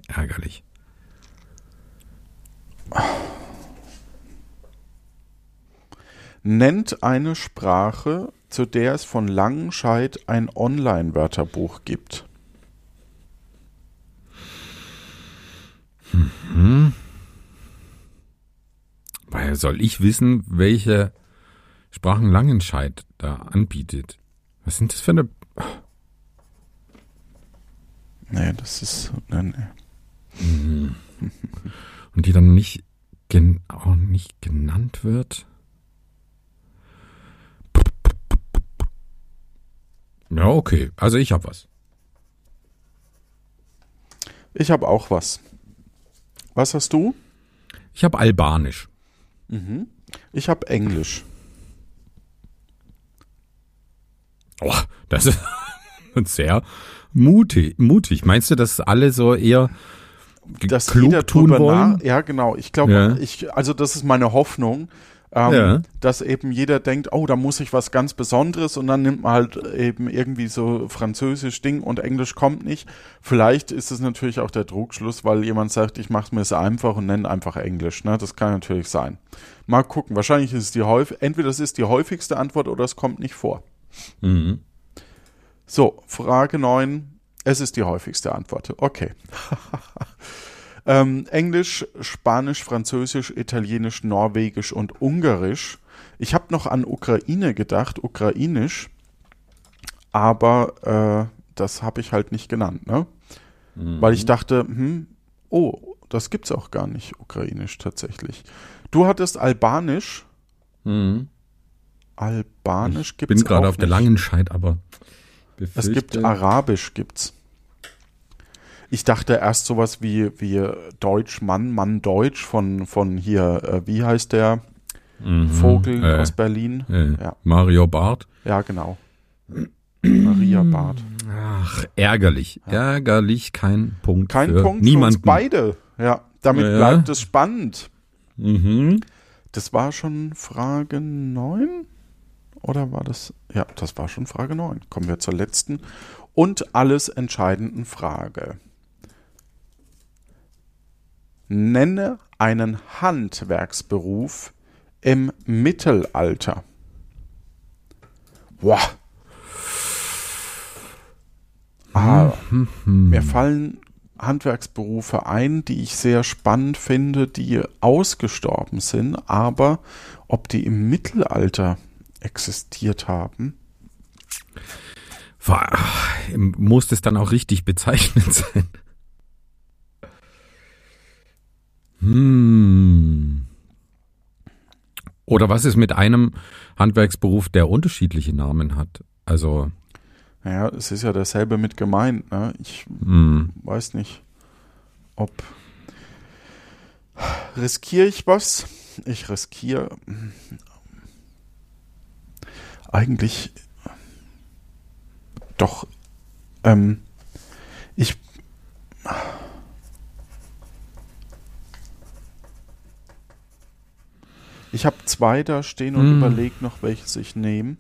ärgerlich.
Nennt eine Sprache, zu der es von Langenscheid ein Online-Wörterbuch gibt.
Woher soll ich wissen, welche Sprachen Langenscheid da anbietet? Was sind das für eine.
Nee, das ist. Nee, nee.
Und die dann nicht, gen, auch nicht genannt wird? Ja, okay. Also ich habe was.
Ich habe auch was. Was hast du?
Ich habe Albanisch.
Ich habe Englisch.
Oh, das ist sehr mutig. mutig. Meinst du, dass alle so eher
Dass
klug
jeder
tun wollen?
nach- Ja, genau. Ich glaube,
Ja.
ich, also das ist meine Hoffnung, ähm,
Ja.
dass eben jeder denkt, oh, da muss ich was ganz Besonderes und dann nimmt man halt eben irgendwie so Französisch Ding und Englisch kommt nicht. Vielleicht ist es natürlich auch der Trugschluss, weil jemand sagt, ich mache mir es einfach und nenne einfach Englisch. Ne? Das kann natürlich sein. Mal gucken. Wahrscheinlich ist es die häufig, entweder das ist die häufigste Antwort oder es kommt nicht vor.
Mhm.
So, Frage 9. Es ist die häufigste Antwort. Okay. ähm, Englisch, Spanisch, Französisch, Italienisch, Norwegisch und Ungarisch. Ich habe noch an Ukraine gedacht, Ukrainisch, aber äh, das habe ich halt nicht genannt, ne? Weil ich dachte, hm, oh, das gibt's auch gar nicht, Ukrainisch tatsächlich. Du hattest Albanisch.
Mhm.
Albanisch
Ich
gibt's
bin gerade auf der
nicht.
Langenscheid, aber
Es
befürchte-
gibt Arabisch gibt's. Ich dachte erst sowas wie, wie Deutsch Mann, Mann Deutsch von, von hier, äh, wie heißt der
Mhm.
Vogel
Äh,
aus Berlin?
äh,
Ja.
Mario Barth.
Ja, genau. Maria Barth.
Ach, ärgerlich. Ärgerlich, kein Punkt
Kein
für
Punkt für
niemanden.
uns beide. Ja, damit
Ja.
bleibt es spannend.
Mhm.
Das war schon Frage 9? Oder war das? Ja, das war schon Frage 9. Kommen wir zur letzten und alles entscheidenden Frage. Nenne einen Handwerksberuf im Mittelalter. Boah. Ah, mir fallen Handwerksberufe ein, die ich sehr spannend finde, die ausgestorben sind, aber ob die im Mittelalter existiert haben?
Muss das dann auch richtig bezeichnet sein? Hm. Oder was ist mit einem Handwerksberuf, der unterschiedliche Namen hat? Also.
Naja, es ist ja dasselbe mit gemeint. Ne? Ich
Hm.
weiß nicht, ob. Riskiere ich was? Ich riskiere. Eigentlich. Doch. Ähm, ich. Ich habe zwei da stehen und
Hm.
überlege noch, welches ich nehme.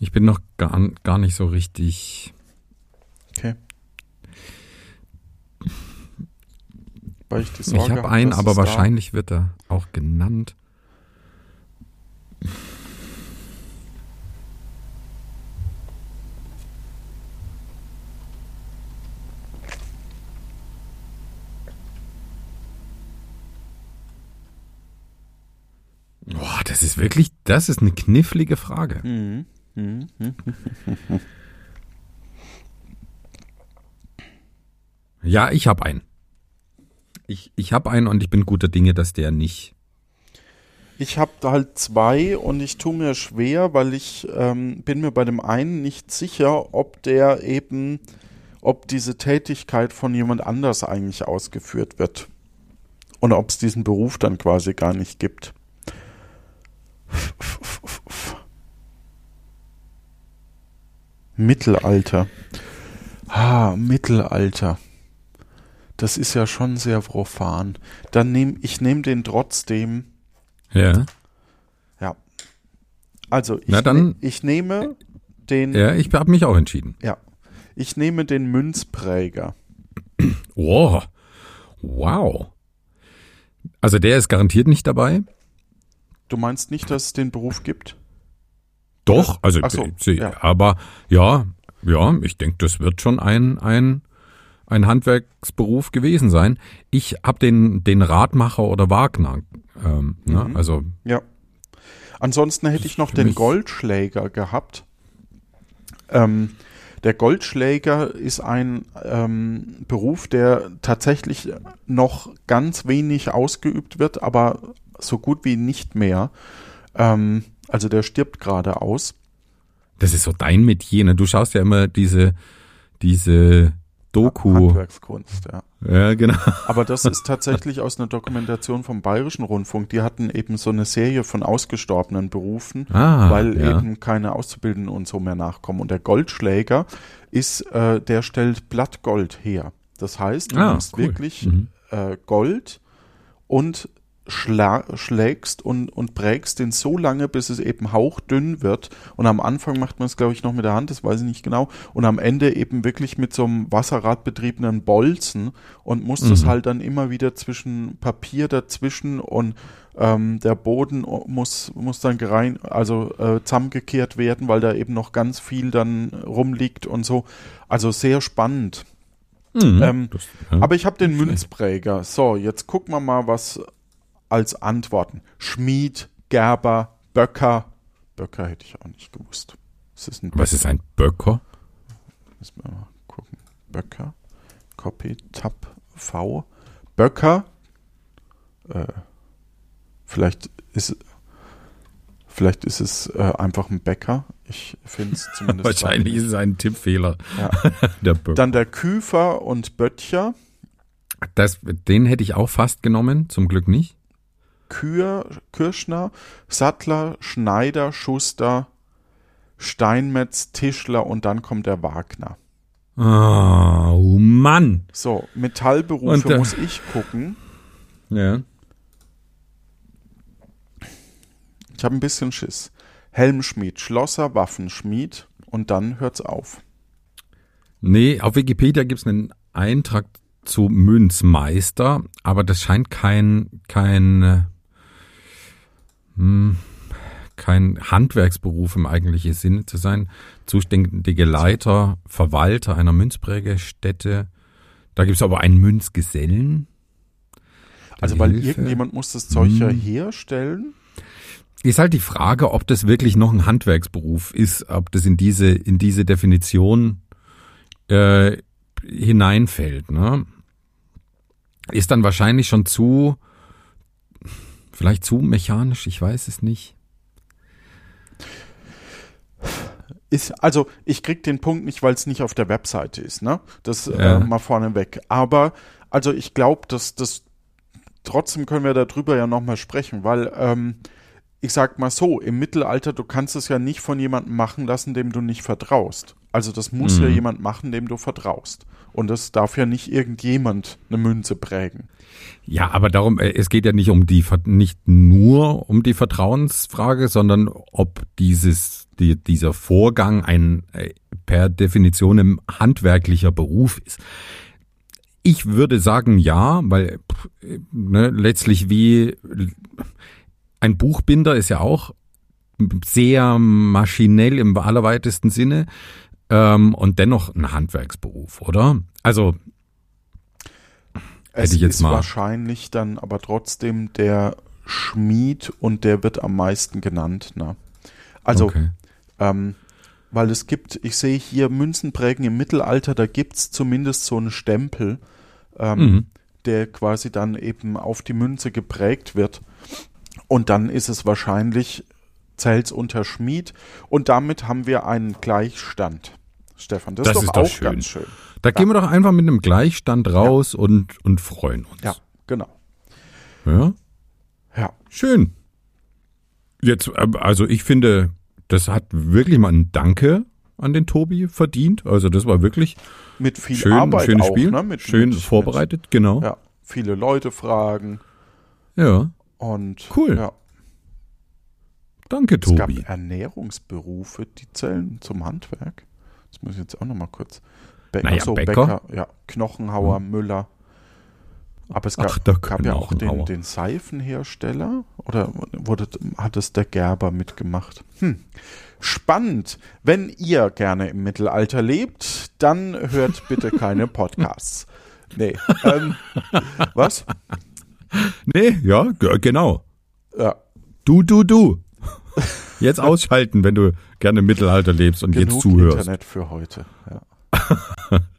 Ich bin noch gar, gar nicht so richtig.
Okay. Weil ich die
Ich
Sorge
habe
hab,
einen, aber
es da-
wahrscheinlich wird er auch genannt. Boah, das ist wirklich, das ist eine knifflige Frage.
Mhm. Mhm.
Ja, ich habe einen. Ich, ich habe einen und ich bin guter Dinge, dass der nicht.
Ich habe halt zwei und ich tue mir schwer, weil ich ähm, bin mir bei dem einen nicht sicher, ob der eben, ob diese Tätigkeit von jemand anders eigentlich ausgeführt wird. Und ob es diesen Beruf dann quasi gar nicht gibt. Mittelalter. Ah, Mittelalter. Das ist ja schon sehr profan. Dann nehm ich nehme den trotzdem.
Ja.
Ja. Also ich,
Na dann-
ne, ich nehme den
Ja, ich habe mich auch entschieden.
ja. Ich nehme den Münzpräger.
Oh, wow. Also der ist garantiert nicht dabei.
Du meinst nicht, dass es den Beruf gibt?
Doch, also
so,
sie-
ja.
aber ja, ja, ich denke, das wird schon ein ein ein Handwerksberuf gewesen sein. Ich habe den den Radmacher oder Wagner, ähm, ne?
Mhm.
also
Ja. Ansonsten hätte ich noch den Goldschläger gehabt. Ähm, der Goldschläger ist ein ähm, Beruf, der tatsächlich noch ganz wenig ausgeübt wird, aber so gut wie nicht mehr. Ähm, also der stirbt gerade aus.
das ist so dein Metier. Ne? Du schaust ja immer diese diese Doku.
Handwerkskunst, ja.
Ja, genau.
Aber das ist tatsächlich aus einer Dokumentation vom Bayerischen Rundfunk. Die hatten eben so eine Serie von ausgestorbenen Berufen,
Ah,
weil
ja.
eben keine Auszubildenden und so mehr nachkommen. Und der Goldschläger ist, äh, der stellt Blattgold her. Das heißt, du
Ah,
nimmst
cool.
wirklich
Mhm.
äh, Gold und schlägst und, und prägst den so lange, bis es eben hauchdünn wird. Und am Anfang macht man es, glaube ich, noch mit der Hand, das weiß ich nicht genau. Und am Ende eben wirklich mit so einem wasserradbetriebenen Bolzen und muss das
Mhm.
halt dann immer wieder zwischen Papier dazwischen und ähm, der Boden muss, muss dann gerein, also äh, zusammengekehrt werden, weil da eben noch ganz viel dann rumliegt und so. Also sehr spannend.
Mhm.
Ähm,
Das- ja.
Aber ich habe den. Münzpräger. So, jetzt gucken wir mal, was als Antworten. Schmied, Gerber, Böcker. Böcker hätte ich auch nicht gewusst. Was ist ein
Was ist ein Böcker?
Müssen wir mal gucken. Böcker. Copy, Tab, V. Böcker. Äh, vielleicht ist Vielleicht ist es äh, einfach ein Bäcker. Ich finde es zumindest.
Wahrscheinlich ist es ein Tippfehler.
Ja.
Der Böcker.
Dann der Küfer und Böttcher.
Das, den hätte ich auch fast genommen, zum Glück nicht.
Kür, Kirschner, Sattler, Schneider, Schuster, Steinmetz, Tischler und dann kommt der Wagner.
Ah, Oh, Mann.
So, Metallberufe
Und, äh,
muss ich gucken.
Ja.
Ich habe ein bisschen Schiss. Helmschmied, Schlosser, Waffenschmied und dann hört's auf.
Nee, auf Wikipedia gibt's einen Eintrag zu Münzmeister, aber das scheint kein, kein, äh, hm, kein Handwerksberuf im eigentlichen Sinne zu sein. Zuständige Leiter, Verwalter einer Münzprägestätte. Da gibt's aber einen Münzgesellen.
Also weil
Hilfe-
irgendjemand muss das Zeug ja
Hm.
herstellen.
Ist halt die Frage, ob das wirklich noch ein Handwerksberuf ist, ob das in diese, in diese Definition äh, hineinfällt. Ne? Ist dann wahrscheinlich schon zu vielleicht zu mechanisch, ich weiß es nicht.
Ist, also ich krieg den Punkt nicht, weil es nicht auf der Webseite ist, ne? Das
Ja.
äh, mal vorneweg. Aber also ich glaube, dass das trotzdem können wir darüber ja nochmal sprechen, weil ähm, ich sag mal so, im Mittelalter, du kannst es ja nicht von jemandem machen lassen, dem du nicht vertraust. Also das muss ja
Mhm.
jemand machen, dem du vertraust. Und das darf ja nicht irgendjemand eine Münze prägen.
Ja, aber darum, äh, es geht ja nicht um die, nicht nur um die Vertrauensfrage, sondern ob dieses, die, dieser Vorgang ein äh, per Definition ein handwerklicher Beruf ist. Ich würde sagen ja, weil ne, letztlich wie ein Buchbinder ist ja auch sehr maschinell im allerweitesten Sinne ähm, und dennoch ein Handwerksberuf, oder? Also
Es
ich jetzt
ist
mal-
wahrscheinlich dann aber trotzdem der Schmied und der wird am meisten genannt. Ne? Also
okay.
Ähm, weil es gibt, ich sehe hier Münzenprägen im Mittelalter, da gibt's zumindest so einen Stempel, ähm,
Mhm.
der quasi dann eben auf die Münze geprägt wird. Und dann ist es wahrscheinlich Zels unter Schmied. Und damit haben wir einen Gleichstand. Stefan, das,
Das
ist
ist
doch
doch
auch
schön.
ganz schön.
Da gehen wir doch einfach mit einem Gleichstand raus und, und freuen uns.
Ja, genau.
ja.
Ja,
Schön. Jetzt, äh, also ich finde, das hat wirklich mal ein Danke an den Tobi verdient. Also das war wirklich
mit viel
schön,
Arbeit
schönes
auch,
Spiel,
ne? Mit,
schön
mit,
vorbereitet, genau.
Mit, ja, viele Leute fragen
Ja,
und
Cool.
Ja.
Danke
Es gab
Tobi.
Ernährungsberufe, die zählen zum Handwerk. Das muss ich jetzt auch nochmal kurz. Be
Naja,
ach so,
Bäcker.
ja, Knochenhauer, Müller. Aber es gab,
Ach,
gab ja auch den, den Seifenhersteller oder wurde, hat es der Gerber mitgemacht? Hm. Spannend. Wenn ihr gerne im Mittelalter lebt, dann hört bitte keine Podcasts. Nee. Ähm, was?
Nee, ja, genau.
Ja,
Du, du, du. Jetzt ausschalten, wenn du gerne im Mittelalter lebst und
genug
jetzt zuhörst.
Internet für heute. Ja.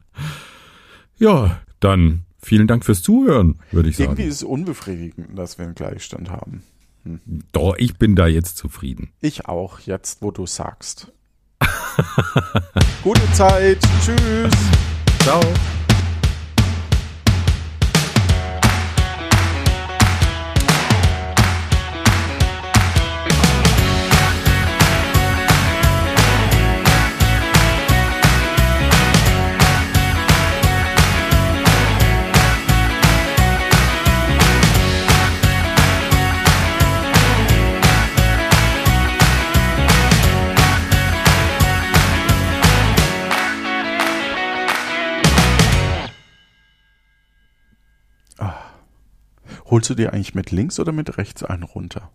Ja, dann vielen Dank fürs Zuhören, würde ich
Irgendwie
sagen.
ist es unbefriedigend, dass wir einen Gleichstand haben.
Doch, ich bin da jetzt zufrieden.
Ich auch, jetzt wo du sagst. Gute Zeit. Tschüss.
Ciao.
Holst du dir eigentlich mit links oder mit rechts einen runter?